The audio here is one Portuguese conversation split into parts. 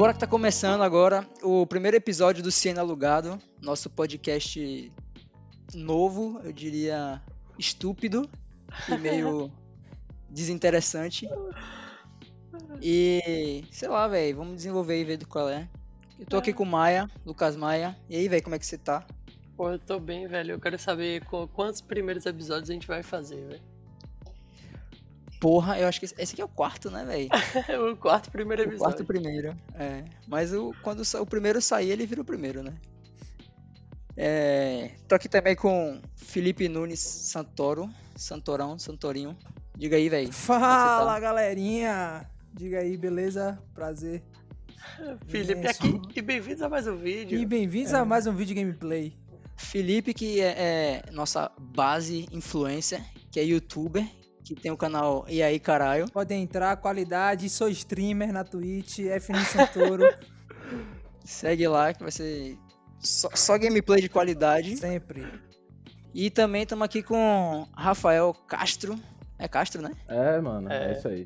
Bora que tá começando agora o primeiro episódio do Ciência Alugado, nosso podcast novo, eu diria estúpido e meio desinteressante. E sei lá, velho, vamos desenvolver e ver do qual é. Eu tô aqui com o Maia, Lucas Maia. E aí, velho, como é que você tá? Pô, eu tô bem, velho. Eu quero saber qu- quantos primeiros episódios a gente vai fazer, velho. Porra, eu acho que esse aqui é o quarto, né, velho? o quarto primeiro O episódio. quarto primeiro. É. Mas o, quando o primeiro sair, ele vira o primeiro, né? É, tô aqui também com Felipe Nunes Santoro. Santorão, Santorinho. Diga aí, velho. Fala, galerinha! Diga aí, beleza? Prazer. Felipe aqui e bem-vindos a mais um vídeo. E bem-vindos a mais um vídeo gameplay. Felipe, que é, é nossa base influencer, que é youtuber, que tem o canal E aí, caralho. Podem entrar, qualidade, sou streamer na Twitch, FN Santoro, Segue lá, que vai ser só, só gameplay de qualidade. sempre. E também estamos aqui com Rafael Castro. É Castro, né? É, mano, é, É. isso aí.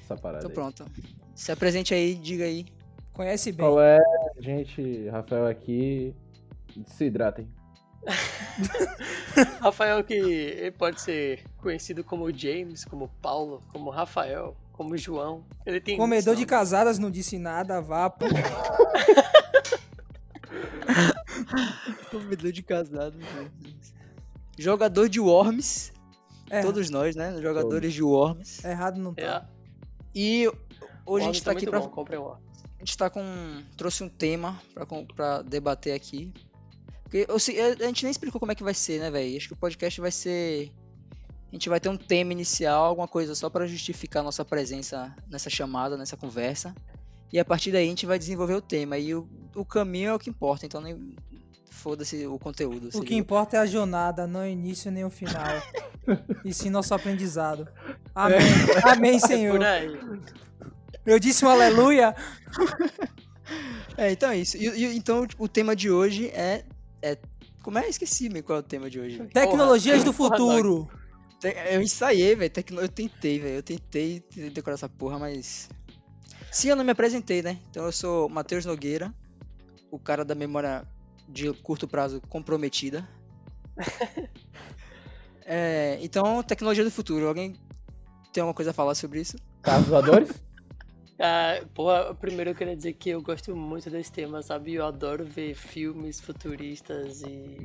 Essa parada Então aí. pronto. Se apresente aí, diga aí. Conhece bem. Qual é, gente? Rafael aqui. Se hidratem. Rafael que ele pode ser conhecido como James, como Paulo, como Rafael, como João. Ele tem Comedor de casadas não disse nada, vapo. Comedor de casado. Jogador de Worms. É, Todos nós, né? Jogadores de Worms. errado não tá. É, E o hoje a gente tá aqui pra. bom, comprem um. A gente tá com. Trouxe um tema pra, com- pra debater aqui. Porque eu a gente nem explicou como é que vai ser, né, velho? Acho que o podcast vai ser. A gente vai ter um tema inicial, alguma coisa só pra justificar a nossa presença nessa chamada, nessa conversa. E a partir daí a gente vai desenvolver o tema. E o, o caminho é o que importa, então nem. Foda-se o conteúdo. O que importa é a jornada, não o início nem o final. e sim nosso aprendizado. Amém. Amém, É por Senhor. aí. Eu disse um aleluia. É, então é isso. E, e- então o tema de hoje é. É como é? Esqueci me qual é o tema de hoje. velho. Tecnologias do Porra, futuro. Te- Eu ensaiei, velho. tecno- Eu tentei, velho. Eu tentei decorar essa porra, mas. Sim, eu não me apresentei, né? Então eu sou Matheus Nogueira, o cara da memória de curto prazo comprometida. É, então, tecnologia do futuro. Alguém tem alguma coisa a falar sobre isso? Carros voadores? Ah, porra, primeiro eu queria dizer que eu gosto muito desse tema, sabe? Eu adoro ver filmes futuristas e.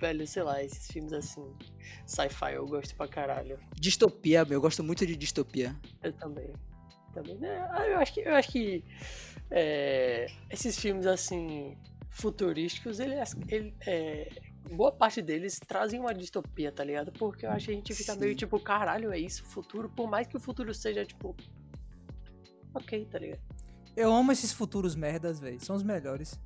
Velho, sei lá, esses filmes assim. Sci-fi eu gosto pra caralho. Distopia, meu. Eu gosto muito de distopia. Eu também. Também. né? Ah, Eu acho que. Eu acho que é, esses filmes assim. futurísticos, ele, ele, é, boa parte deles trazem uma distopia, tá ligado? Porque eu acho que a gente fica Sim. meio tipo, caralho, é isso, futuro, por mais que o futuro seja, tipo. Ok, tá ligado? Eu amo esses futuros merdas, velho. São os melhores.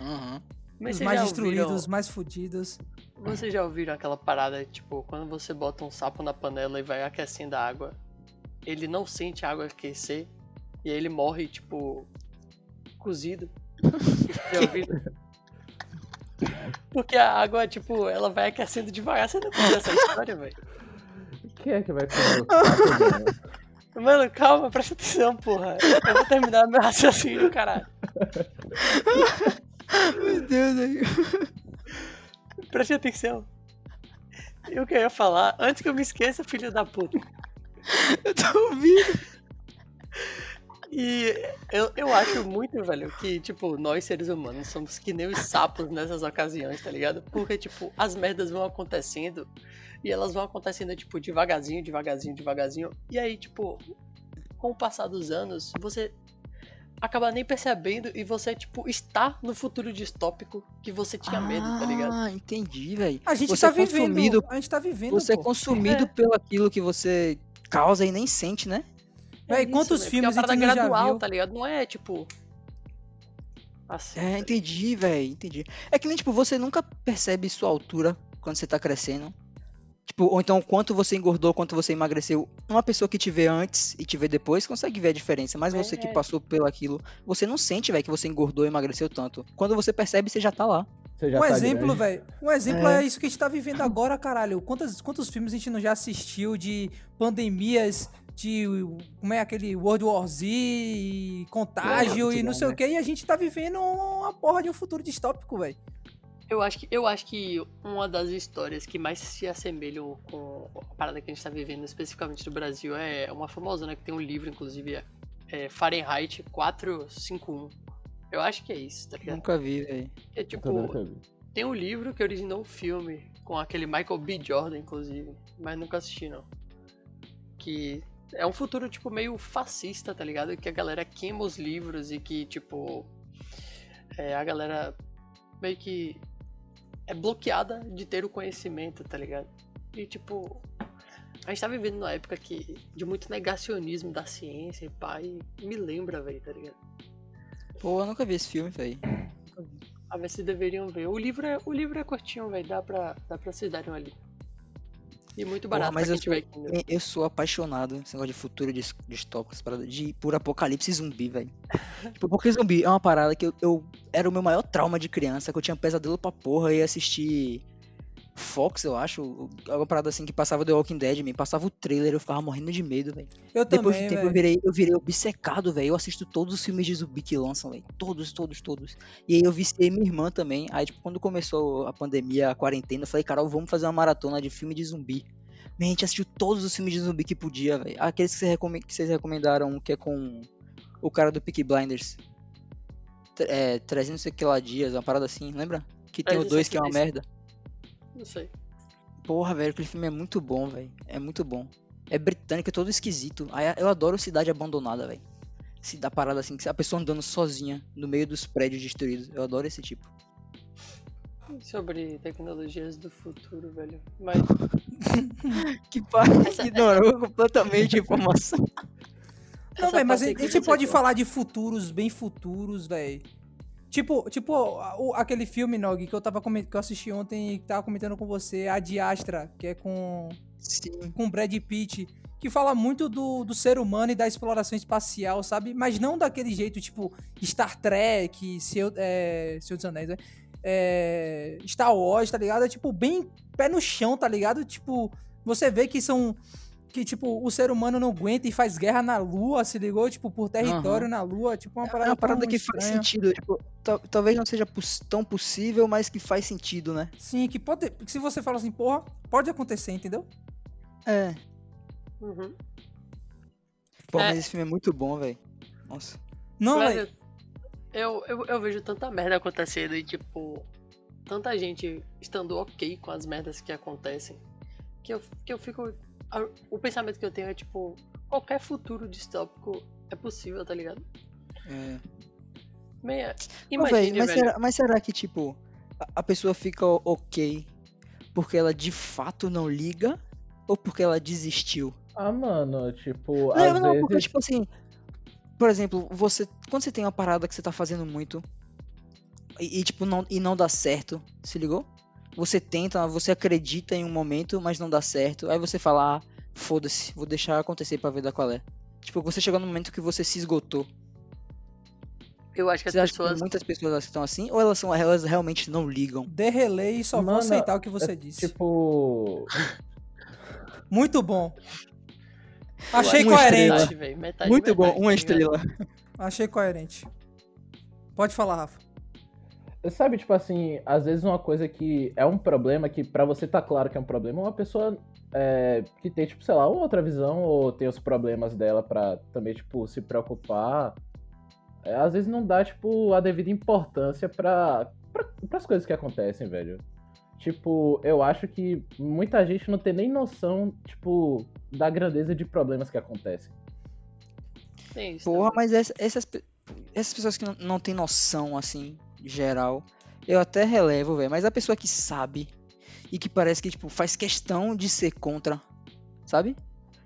Aham. Mas os mais destruídos, ouviram- os mais fudidos. Vocês já ouviram aquela parada, tipo, quando você bota um sapo na panela e vai aquecendo a água, ele não sente a água aquecer e aí ele morre, tipo, cozido? já ouviram? Porque a água, tipo, ela vai aquecendo devagar. Você não conhece essa história, velho? Quem é que vai comer o sapo, mano? Calma, presta atenção, porra. Eu vou terminar meu raciocínio, caralho. Meu Deus, aí. Preste atenção. E o que eu ia falar? Antes que eu me esqueça, filho da puta. Eu tô ouvindo. E eu, eu acho muito, velho, que, tipo, nós seres humanos somos que nem os sapos nessas ocasiões, tá ligado? Porque, tipo, as merdas vão acontecendo e elas vão acontecendo, tipo, devagarzinho, devagarzinho, devagarzinho. E aí, tipo, com o passar dos anos, você acaba nem percebendo e você, tipo, está no futuro distópico que você tinha medo, tá ligado? Ah, entendi, velho. A gente Você tá é consumido- vivendo. A gente tá vivendo. Você é pô. consumido É. pelo aquilo que você causa e nem sente, né? Véi, isso, quantos né? filmes Porque é a uma gente parada já gradual, viu? tá ligado? Não é, tipo... Assim, É, entendi, velho, entendi. É que nem, tipo, você nunca percebe sua altura quando você tá crescendo. Tipo, ou então quanto você engordou, quanto você emagreceu. Uma pessoa que te vê antes e te vê depois consegue ver a diferença, mas você que É. passou pelo aquilo, você não sente, velho, que você engordou e emagreceu tanto. Quando você percebe, você já tá lá. Você já Um tá exemplo, grande. velho. Um exemplo é. É. isso que a gente tá vivendo agora, caralho. Quantos, quantos filmes a gente não já assistiu de pandemias, de. Como é aquele World War Z, e contágio muito e não bom, sei o né? que, e a gente tá vivendo uma porra de um futuro distópico, velho. Eu acho, que, eu acho que uma das histórias que mais se assemelham com a parada que a gente tá vivendo, especificamente do Brasil, é uma famosa, né? Que tem um livro, inclusive, é, é Fahrenheit 451. Eu acho que é isso, tá ligado? Nunca vi, velho. É tipo, vi. tem um livro que originou um filme com aquele Michael B. Jordan, inclusive, mas nunca assisti, não. Que é um futuro, tipo, meio fascista, tá ligado? Que a galera queima os livros e que, tipo, é, a galera meio que é bloqueada de ter o conhecimento, tá ligado? E, tipo, a gente tá vivendo numa época que, de muito negacionismo da ciência e e me lembra, velho, tá ligado? Pô, eu nunca vi esse filme, velho. A ver se deveriam ver. O livro é, o livro é curtinho, velho. Dá pra, dá pra vocês darem uma lida. E muito barato mas pra eu sou, tiver Kindle. eu sou apaixonado nesse negócio de futuro dis- distópico, essa parada de por apocalipse zumbi, velho. tipo, porque zumbi é uma parada que eu, eu- era o meu maior trauma de criança, que eu tinha pesadelo pra porra e ia assistir Fox, eu acho, alguma parada assim que passava The Walking Dead, me passava o trailer, eu ficava morrendo de medo, velho. Eu Depois também, de tempo eu virei, eu virei obcecado, velho. Eu assisto todos os filmes de zumbi que lançam, velho. Todos, todos, todos. E aí eu viciei minha irmã também. Aí, tipo, quando começou a pandemia, a quarentena, eu falei, Carol, vamos fazer uma maratona de filme de zumbi. E a gente assistiu todos os filmes de zumbi que podia, velho. Aqueles que, você que vocês recomendaram, que é com o cara do Peaky Blinders. É, 300 não sei que lá dias, uma parada assim, lembra? Que tem o 2 que é uma 365. merda. Não sei. Porra, velho, aquele filme é muito bom, velho. É muito bom. É britânico, é todo esquisito. Eu adoro Cidade Abandonada, velho. Se dá parada assim, que a pessoa andando sozinha no meio dos prédios destruídos. Eu adoro esse tipo. Sobre tecnologias do futuro, velho. Mas Que pai Essa- ignorou completamente a informação. Não, velho, mas a parte gente pode falar de futuros bem futuros, velho. Tipo, tipo aquele filme, Nog, que eu tava que eu assisti ontem e tava comentando com você, a Diastra, que é com Sim. com Brad Pitt, que fala muito do, do ser humano e da exploração espacial, sabe? Mas não daquele jeito, tipo, Star Trek, Seu, é, Senhor dos Anéis, né? É, Star Wars, tá ligado? É, tipo, bem pé no chão, tá ligado? Tipo, você vê que são... Que, tipo, o ser humano não aguenta e faz guerra na Lua, se ligou? Tipo, por território na Lua. Tipo, uma É parada, uma parada que faz estranha. sentido. Tipo, tal- talvez não seja tão possível, mas que faz sentido, né? Sim, que pode... que Se você fala assim, porra, pode acontecer, entendeu? É. Uhum. Pô, É. mas esse filme é muito bom, velho. Nossa. Não, Velho, velho. eu, eu, eu vejo tanta merda acontecendo e, tipo, tanta gente estando ok com as merdas que acontecem, que eu, que eu fico. A- O pensamento que eu tenho é, tipo, qualquer futuro distópico é possível, tá ligado? É. Meia. Imagine, véi, mas, velho. será, mas será que, tipo, a, a pessoa fica o- ok porque ela de fato não liga ou porque ela desistiu? Ah, mano, tipo, Não, às não, vezes. porque, tipo assim, por exemplo, você, quando você tem uma parada que você tá fazendo muito e, e, tipo, não, e não dá certo, se ligou? Você tenta, você acredita em um momento, mas não dá certo, aí você fala, ah, foda-se, vou deixar acontecer pra ver da qual é. Tipo, você chegou no momento que você se esgotou. Eu acho que as Você que pessoas. muitas pessoas estão assim, ou elas, são, elas realmente não ligam? Dê relay e só vou Mano, aceitar o que você disse. Tipo. Muito bom. Achei Uma coerente. metade, Muito bom, metade, uma estrela. Achei coerente. Pode falar, Rafa. Sabe, tipo assim, às vezes uma coisa que é um problema, que pra você tá claro que é um problema, uma pessoa é, que tem, tipo, sei lá, uma outra visão ou tem os problemas dela pra também, tipo, se preocupar, é, às vezes não dá, tipo, a devida importância pra, pra, pras coisas que acontecem, velho. Tipo, eu acho que muita gente não tem nem noção, tipo, da grandeza de problemas que acontecem. Tem isso Porra, mas essa- essas, essas pessoas que não, não têm noção, assim, geral, eu até relevo, velho. Mas a pessoa que sabe e que parece que, tipo, faz questão de ser contra, sabe?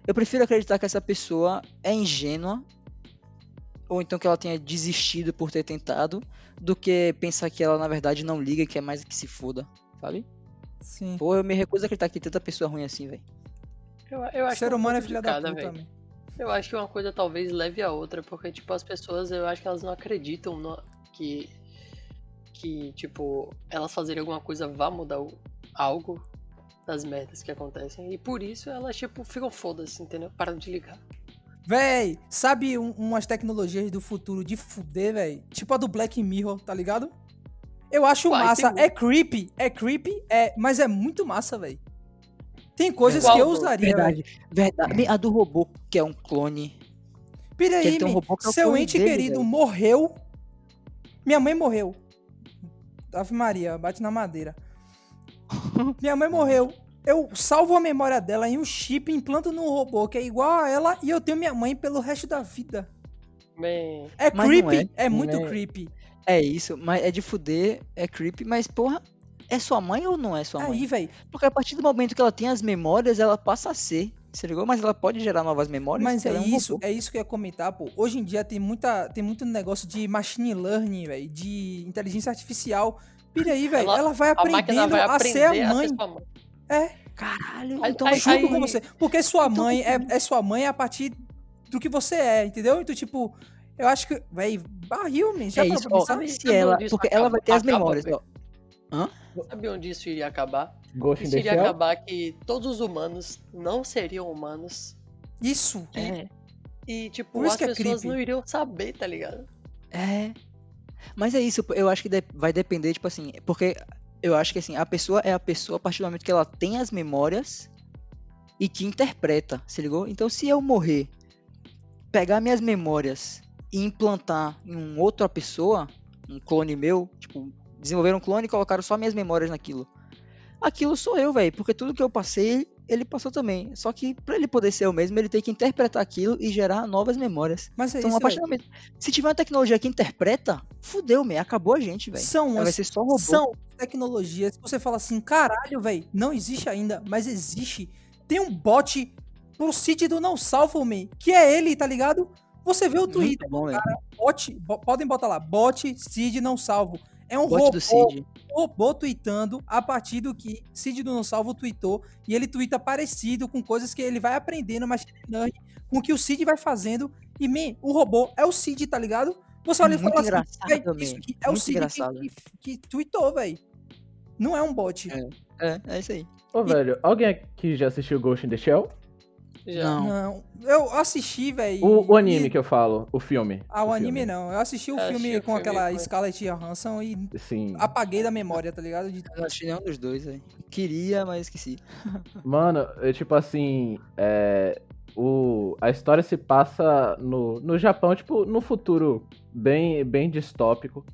Eu prefiro acreditar que essa pessoa é ingênua ou então que ela tenha desistido por ter tentado do que pensar que ela, na verdade, não liga e quer mais que se foda, sabe? Sim. Pô, eu me recuso a acreditar que tem tanta pessoa ruim assim, velho. Eu, eu acho Ser que é um humano é filha da puta velho. Eu acho que uma coisa talvez leve a outra, porque, tipo, as pessoas, eu acho que elas não acreditam no- que, que, tipo, elas fazerem alguma coisa vá mudar algo das merdas que acontecem. E por isso elas, tipo, ficam foda-se, entendeu? Param de ligar. Véi, sabe um- umas tecnologias do futuro de fuder, véi? Tipo a do Black Mirror, tá ligado? Eu acho Uai, massa. tem- É creepy, é creepy, é, mas é muito massa, véi. Tem coisas Qual que eu usaria, Verdade. véi. Verdade. A do robô, que é um clone. Pira Que aí, ele tem um mi, robô que é seu clone ente dele, querido véi. morreu. Minha mãe morreu. Ave Maria, bate na madeira. Minha mãe morreu. Eu salvo a memória dela em um chip, implanto num robô que é igual a ela e eu tenho minha mãe pelo resto da vida. Man, É Mas creepy, é, é, muito né? creepy. É isso, mas é de fuder, é creepy, mas porra, é sua mãe ou não é sua mãe? Aí, velho, Porque a partir do momento que ela tem as memórias, ela passa a ser. Você ligou? Mas ela pode gerar novas memórias. Mas é um isso, robô. é isso que eu ia comentar, pô. Hoje em dia tem, muita, tem muito negócio de machine learning, velho, de inteligência artificial. Pira aí, velho, Ela- ela vai a aprendendo vai a ser a mãe. sua mãe. É, Caralho, Aí- então aí- junto aí- com você. Porque sua Então, mãe é, é sua mãe a partir do que você é, entendeu? Então, tipo, eu acho que, velho, barril, man. Já é isso, pra ó, se ela, porque ela vai ter as memórias, velho? Ó. Sabe onde isso iria acabar? Ghost Isso iria acabar que todos os humanos não seriam humanos. Isso. É, E, tipo, as que é pessoas creepy. não iriam saber, tá ligado? é. Mas é isso, eu acho que vai depender, tipo assim, porque eu acho que assim, a pessoa é a pessoa a partir do momento que ela tem as memórias e que interpreta, se ligou? Então se eu morrer, pegar minhas memórias e implantar em uma outra pessoa, um clone meu, tipo, desenvolver um clone e colocaram só minhas memórias naquilo. Aquilo sou eu, velho, porque tudo que eu passei, ele passou também. Só que pra ele poder ser eu mesmo, ele tem que interpretar aquilo e gerar novas memórias. Mas é Então, isso, a partir velho. do momento. Se tiver uma tecnologia que interpreta, fudeu, me acabou a gente, velho. São Vai ser só robô. São tecnologias que você fala assim, caralho, velho, não existe ainda, mas existe. Tem um bot pro Cid do Não Salvo Me, que é ele, tá ligado? Você vê o Twitter, bom, velho. bot, bo- podem botar lá, bot Cid Não Salvo. É um Bot robô, do Cid. robô tweetando a partir do que Cid do Não Salvo tweetou, e ele tweeta parecido com coisas que ele vai aprendendo, mas com o que o Cid vai fazendo, e, man, o robô é o Cid, tá ligado? Você olha e fala assim, engraçado, "Véi, man. isso aqui é o Muito Cid que, engraçado. que, que tweetou, velho. Não é um bot. É. É, é isso aí. Ô, velho, alguém aqui já assistiu Ghost in the Shell? Já. Não. Não. Eu assisti, velho. O, o anime que eu falo, o filme. Ah, o anime filme. não. Eu assisti o Eu filme assisti o com filme aquela com- Scarlett Johansson e Sim. apaguei da memória, tá ligado? De- Eu não assisti nenhum dos dois, velho. Queria, mas esqueci. Mano, é tipo assim, é, o, a história se passa no, no Japão, tipo, no futuro bem, bem distópico,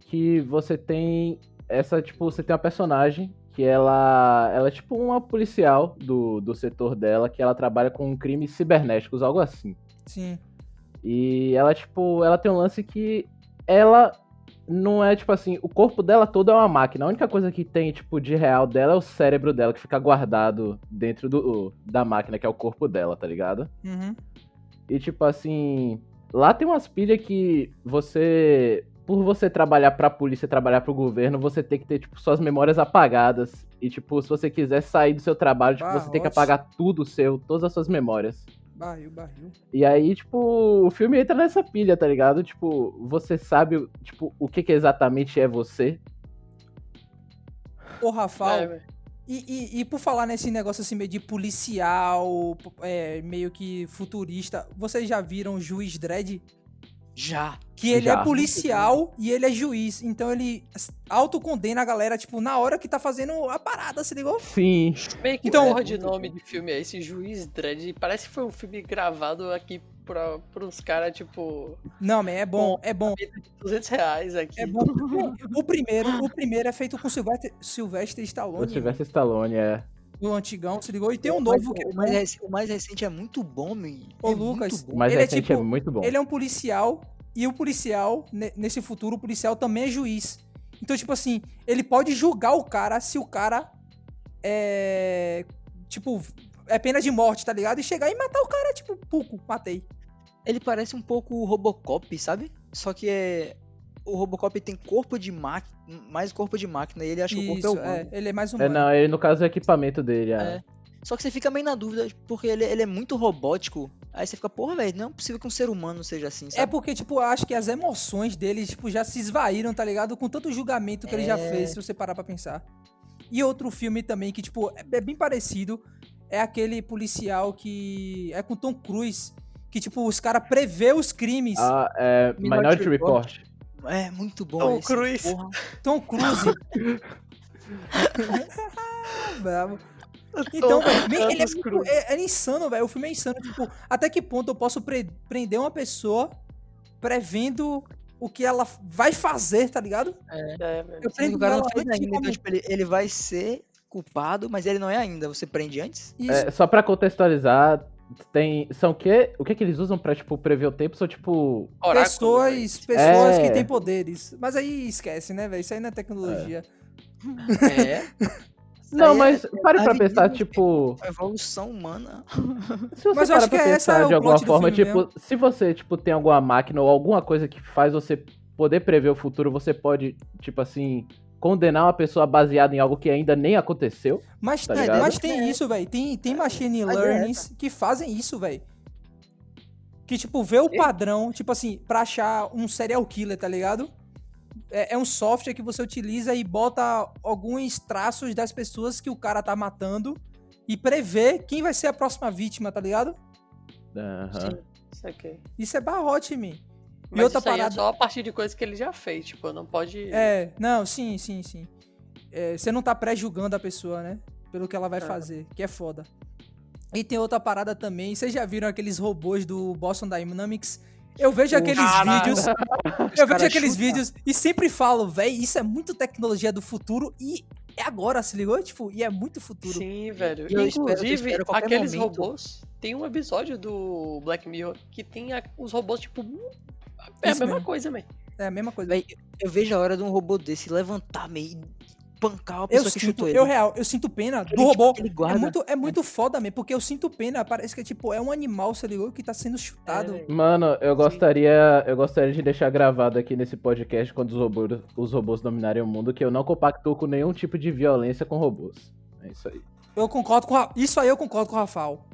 que você tem essa, tipo, você tem uma personagem que ela, ela é tipo uma policial do, do setor dela, que ela trabalha com crimes cibernéticos, algo assim. Sim. E ela, tipo, ela tem um lance que ela não é, tipo assim, o corpo dela todo é uma máquina. A única coisa que tem, tipo, de real dela é o cérebro dela, que fica guardado dentro do, da máquina, que é o corpo dela, tá ligado? Uhum. E, tipo assim, lá tem umas pilhas que você, por você trabalhar pra polícia, trabalhar pro governo, você tem que ter, tipo, suas memórias apagadas. E, tipo, se você quiser sair do seu trabalho, tipo, Ah, você tem que apagar tudo seu, todas as suas memórias. Barril, barril. E aí, tipo, o filme entra nessa pilha, tá ligado? Tipo, você sabe, tipo, o que, que exatamente é você. Ô, Rafael, É, e, e, e por falar nesse negócio assim meio de policial, é, meio que futurista, vocês já viram Juiz Dredd? Já. Que ele Já. é policial e ele é juiz. Então ele autocondena a galera, tipo, na hora que tá fazendo a parada, se ligou? Sim. Meio que Então- porra de nome de filme é esse? Juiz Dredd. Parece que foi um filme gravado aqui pra, pra uns caras, tipo, Não, man, é bom, é bom. 200 reais aqui. É bom. O primeiro, o primeiro é feito com Sylvester, Sylvester O Stallone, Sylvester Stallone, é. O antigão, se ligou? E tem um O mais- novo que é o, mais rec- o mais recente é muito bom, man. Ô, é Lucas, bom. mais Ele é recente é, tipo- muito bom. Ele é um policial e o policial, ne- nesse futuro, o policial também é juiz. Então, tipo assim, ele pode julgar o cara se o cara é. Tipo, é pena de morte, tá ligado? E chegar e matar o cara, tipo, puco, matei. Ele parece um pouco o Robocop, sabe? Só que é. O Robocop tem corpo de máquina, mais corpo de máquina, e ele acha que o corpo é Isso, humano. é, ele é mais É, humano. não, ele no caso é o equipamento dele, é. É. Só que você fica meio na dúvida, porque ele, ele é muito robótico Aí você fica, porra, velho, não é possível que um ser humano seja assim, É sabe? porque, tipo, eu acho que as emoções dele, tipo, já se esvaíram, tá ligado? Com tanto julgamento que ele já É. fez, se você parar pra pensar. E outro filme também que, tipo, é é bem parecido, é aquele policial que é com Tom Cruise, que, tipo, os caras prevê os crimes. Ah, é, Minority Minority Report. Report. É muito bom Tom esse, Cruise. porra. Tom Cruise. Bravo. Então, velho, ele é, muito- é- é insano, velho. O filme é insano. Tipo, até que ponto eu posso pre- prender uma pessoa prevendo o que ela vai fazer, tá ligado? É, velho. Eu prendo o cara não fez ainda, então, tipo, ele, ele vai ser culpado, mas ele não é ainda. Você prende antes? Isso. É, só pra contextualizar, tem. São o quê? O que que eles usam pra, tipo, prever o tempo? São, tipo. Oráculo, pessoas, pessoas É. que têm poderes. Mas aí esquece, né, velho? Isso aí não é tecnologia. É. Não, aí mas é pare pra pensar, tipo. A evolução humana. Se você Mas pra que essa pensar é o de alguma plot do forma, filme tipo, se você, tipo, tem alguma máquina ou alguma coisa que faz você poder prever o futuro, você pode, tipo assim, condenar uma pessoa baseada em algo que ainda nem aconteceu. Mas, Tá mas tem isso, velho. Tem, tem machine é learnings que fazem isso, velho. Que, tipo, vê o padrão, tipo assim, pra achar um serial killer, tá ligado? É, é um software que você utiliza e bota alguns traços das pessoas que o cara tá matando e prevê quem vai ser a próxima vítima, tá ligado? Aham. Isso aqui. Isso é barrote, E outra isso aí parada. é só a partir de coisas que ele já fez, tipo, não pode... É, não, sim, sim, sim. É, você não tá pré-julgando a pessoa, né? Pelo que ela vai É. fazer, que é foda. E tem outra parada também. Vocês já viram aqueles robôs do Boston Dynamics? Eu vejo aqueles Caralho. vídeos. Os Eu vejo aqueles chutam. vídeos e sempre falo, véi, isso é muito tecnologia do futuro e é agora, se ligou? Tipo, e é muito futuro. Sim, velho. E Inclusive, espero aqueles momento. robôs. Tem um episódio do Black Mirror que tem a- os robôs, tipo. É a mesma mesmo. coisa, man. É a mesma coisa. Véi, eu vejo a hora de um robô desse levantar meio e pancar a Eu pessoa que sinto, chutou ele. eu real, eu sinto pena do Ele, robô. tipo, ele É guarda. muito, é muito foda, mesmo, porque eu sinto pena. Parece que tipo, é um animal, se ligou? Que tá sendo chutado. É, Mano, eu gostaria, eu gostaria de deixar gravado aqui nesse podcast quando os robôs, os robôs dominarem o mundo que eu não compactuo com nenhum tipo de violência com robôs. É isso aí. Eu concordo com. Isso aí eu concordo com o Rafael.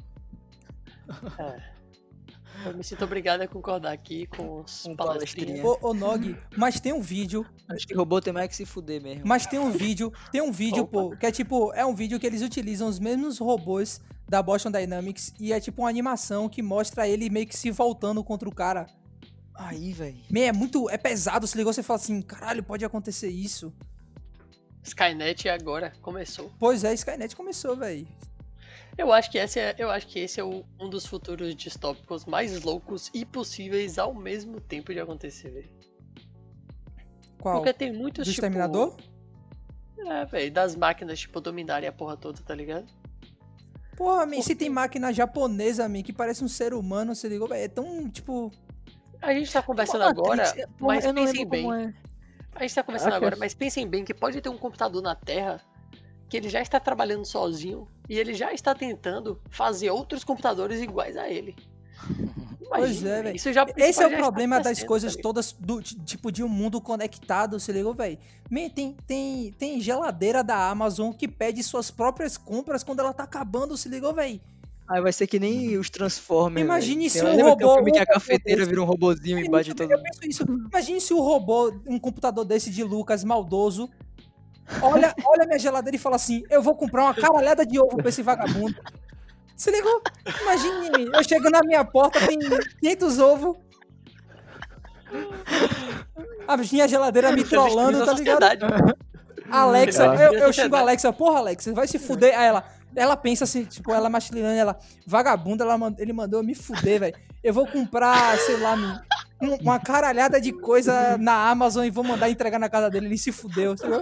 Eu me sinto obrigado a concordar aqui com os palestrinhas. palestrinha. Ô, ô Nog, mas tem um vídeo, Acho que robô tem mais que se fuder mesmo. mas tem um vídeo, tem um vídeo, Opa. pô, que é tipo, é um vídeo que eles utilizam os mesmos robôs da Boston Dynamics e é tipo uma animação que mostra ele meio que se voltando contra o cara. Aí, velho. Meio, é muito, é pesado, se ligou, você fala assim, caralho, pode acontecer isso. Skynet agora começou. Pois é, Skynet começou, velho. Eu acho que esse é, eu acho que esse é o- um dos futuros distópicos mais loucos e possíveis ao mesmo tempo de acontecer. Qual? Porque tem muitos Do tipo, Exterminador? É, velho, das máquinas tipo dominarem a porra toda, tá ligado? Porra, man, se tem máquina japonesa, man, que parece um ser humano, se ligou, velho, é tão, tipo... A gente tá conversando Matrix, agora, é- mas pensem bem. é. A gente tá conversando Acho agora, mas pensem bem que pode ter um computador na Terra que ele já está trabalhando sozinho e ele já está tentando fazer outros computadores iguais a ele. Pois é, velho. Isso já, isso Esse é o problema das coisas tá todas, do, tipo, de um mundo conectado, se ligou, velho? Tem, tem, tem geladeira da Amazon que pede suas próprias compras quando ela tá acabando, se ligou, velho? Aí vai ser que nem os Transformers. Imagine velho. se Tem- um que robô- que um a cafeteira vira um robozinho e bate em todo Eu mundo. penso isso. Imagine se o robô, um computador desse de Lucas, maldoso, olha, olha minha geladeira e fala assim: eu vou comprar uma caralhada de ovo pra esse vagabundo. Se ligou? Imagine, eu chego na minha porta, tem 500 ovos. A minha geladeira me trollando, tá ligado? Alexa, eu, eu xingo a. Alexa, porra, Alexa, vai se fuder. Aí ela, ela pensa assim, tipo, ela masculinando, ela, vagabunda, ela, mand- ele mandou eu me fuder, velho. Eu vou comprar, sei lá, um- uma caralhada de coisa na Amazon e vou mandar entregar na casa dele. Ele se fudeu, sabe?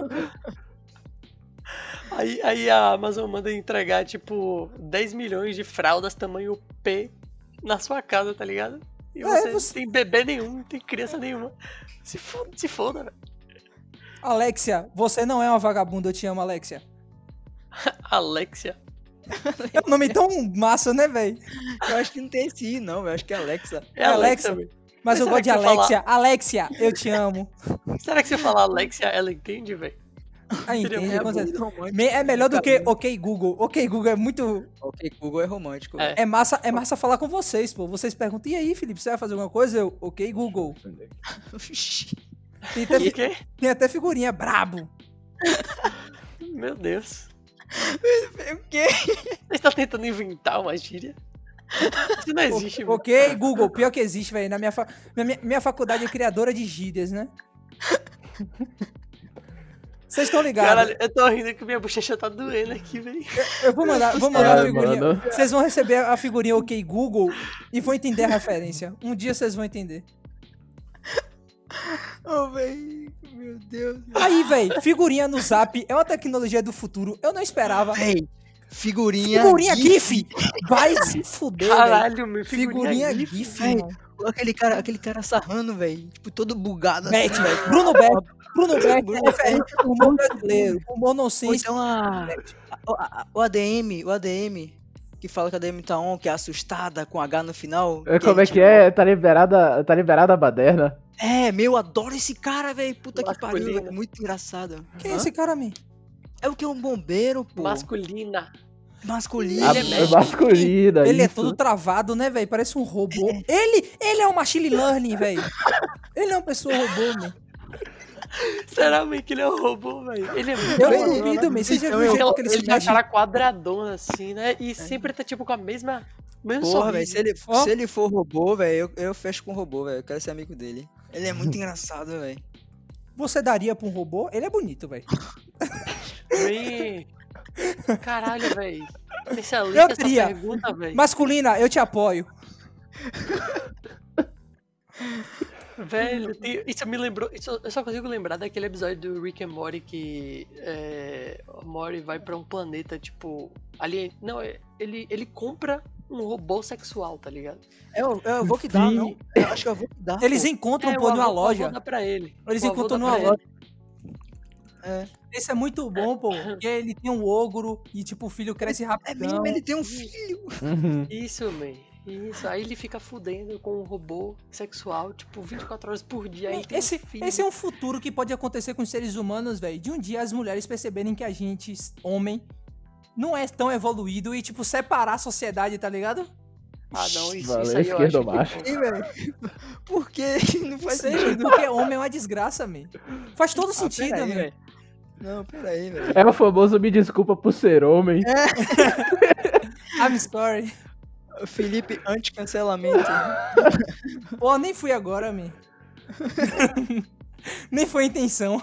Aí, aí a Amazon manda entregar, tipo, 10 milhões de fraldas tamanho P na sua casa, tá ligado? E É, você, você- não tem bebê nenhum, não tem criança nenhuma. Se foda, se foda, velho. Alexia, você não é uma vagabunda, eu te amo, Alexia. Alexia. É um nome tão massa, né, velho? Eu acho que não tem esse I, não. Eu acho que é Alexa. É Alexa. Alexa, velho. Mas Mas eu gosto de que você fala- Alexia. Alexia, eu te amo. Será que se eu falar Alexia, ela entende, velho? Ah, entende? É melhor do que. OK Google. OK Google é muito. Ok, Google é romântico. É. velho. É massa, é massa falar com vocês, pô. Vocês perguntam, e aí, Felipe, você vai fazer alguma coisa? Eu, OK Google. Tem até, tem até figurinha brabo. Meu Deus. O quê? Você está tentando inventar uma gíria? Isso não existe, mano. Ok, Google, pior que existe, velho. Na minha, fa- minha, minha- faculdade é criadora de gírias, né? Vocês estão ligados? Caralho, eu tô rindo que minha bochecha tá doendo aqui, velho. Eu vou mandar, vou mandar a É, figurinha. mano. Vocês vão receber a figurinha OK Google e vão entender a referência. Um dia vocês vão entender. Velho. Meu Deus. Aí, velho, figurinha no Zap é uma tecnologia do futuro. Eu não esperava. Véi, figurinha. Figurinha GIF! Vai se fuder, velho. Caralho, meu Figurinha GIF. GIF, irmão. Aquele cara, aquele cara sarrando, velho. Tipo, todo bugado Bet, assim, velho. Bruno Bet. Bruno Bet é referente ao humor brasileiro. Ou nonsense. então a, a- a- o ADM, o ADM, que fala que a ADM tá on, que é assustada com H no final. É, Como é tipo, que é? Tá liberada, tá liberada a baderna? É, meu, adoro esse cara, velho. Puta que pariu. Muito engraçado. Quem é esse cara, man? É o que? Um bombeiro, pô. Masculina. Masculino. A, Ele é masculina. Ele é isso. todo travado, né, velho? Parece um robô. Ele, ele é um machine learning, velho. Ele é uma pessoa robô, man. Será, man, que ele é um robô, velho? Ele é muito Eu duvido, man. Você já viu o eu- jeito que ele Ele se tem cara quadradona, assim, né? E sempre tá, tipo, com a mesma... Mesmo Porra, velho. Se ele, Ó. se ele for robô, velho, eu, eu fecho com o robô, velho. Eu quero ser amigo dele. Ele é muito engraçado, velho. Você daria pra um robô? Ele é bonito, velho. Caralho, velho. Eu essa teria. pergunta, velho. Masculina, eu te apoio. Velho, isso me lembrou. isso- eu só consigo lembrar daquele episódio do Rick and Morty que é, o Morty vai pra um planeta, tipo. Alien. Não, ele, ele compra um robô sexual, tá ligado? É, o- é o avô que dá, não? Eu acho que é o avô que dá. Eles pô. encontram, É, pô, o numa loja. dá pra ele. Eles O encontram numa loja. É. Esse é muito bom, pô. Porque ele tem um ogro e, tipo, o filho cresce É rapidão. mesmo, ele tem um filho. Uhum. Isso, man. Isso. Aí ele fica fudendo com um robô sexual, tipo, 24 horas por dia. Aí tem Esse, um filho. esse é um futuro que pode acontecer com os seres humanos, velho. De um dia as mulheres perceberem que a gente, homem, não é tão evoluído e, tipo, separar a sociedade, tá ligado? Ah, não, isso, Valeu, isso aí eu acho ou que- velho. Por quê? Não faz sei, sentido. porque homem é uma desgraça, man. Faz todo Ah, sentido, peraí, man. velho. Não, peraí, velho. É o famoso me desculpa por ser homem. I'm sorry. Felipe anti-cancelamento. Pô, nem fui agora, man. nem foi a intenção.